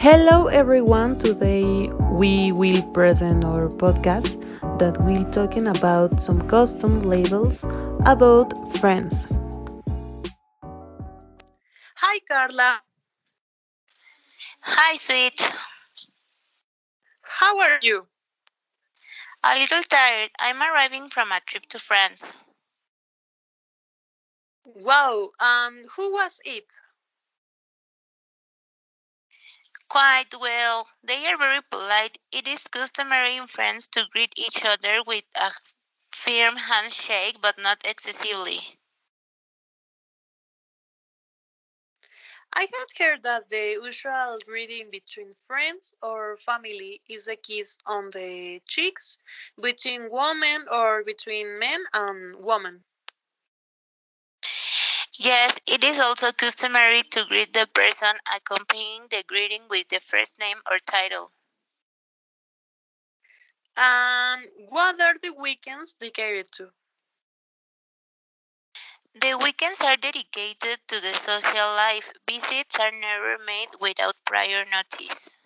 Hello everyone. Today we will present our podcast that will talking about some custom labels about friends. Hi Carla. Hi, sweet. How are you? A little tired. I'm arriving from a trip to France. Wow, and who was it? Quite well. They are very polite. It is customary in France to greet each other with a firm handshake, but not excessively. I had heard that the usual greeting between friends or family is a kiss on the cheeks between women or between men and women. Yes, it is also customary to greet the person accompanying the greeting with the first name or title. And what are the weekends dedicated to? The weekends are dedicated to the social life. Visits are never made without prior notice.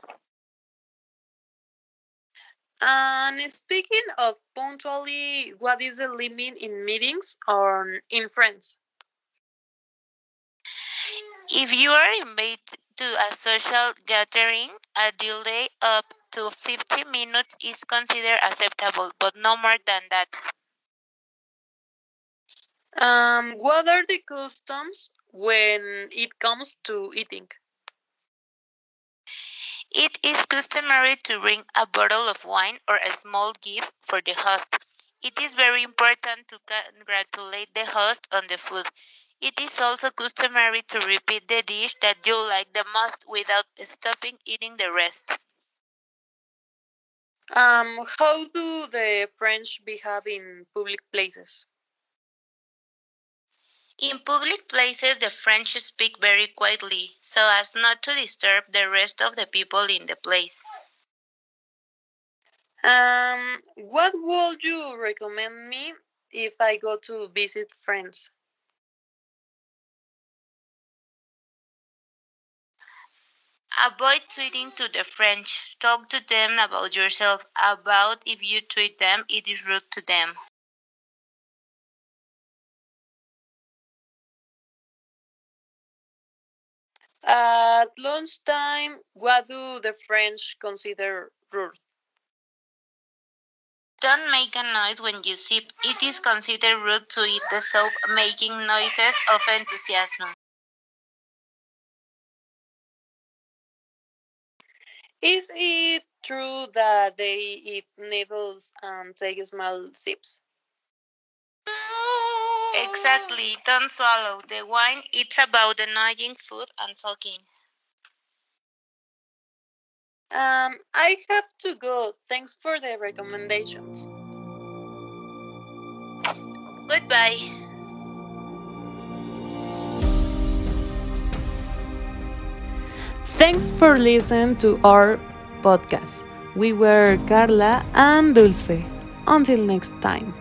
And speaking of punctually, what is the limit in meetings or in friends? If you are invited to a social gathering, a delay up to 50 minutes is considered acceptable, but no more than that. Um, what are the customs when it comes to eating? It is customary to bring a bottle of wine or a small gift for the host. It is very important to congratulate the host on the food. It is also customary to repeat the dish that you like the most without stopping eating the rest. Um, how do the French behave in public places? In public places, the French speak very quietly so as not to disturb the rest of the people in the place. Um, what would you recommend me if I go to visit friends? Avoid tweeting to the French. Talk to them about yourself. About if you tweet them, it is rude to them. At lunchtime, what do the French consider rude? Don't make a noise when you sip. It is considered rude to eat the soup, making noises of enthusiasm. Is it true that they eat nibbles and take small sips? Exactly, don't swallow. The wine it's about enjoying food and talking. Um, I have to go. Thanks for the recommendations. Goodbye. Thanks for listening to our podcast. We were Carla and Dulce. Until next time.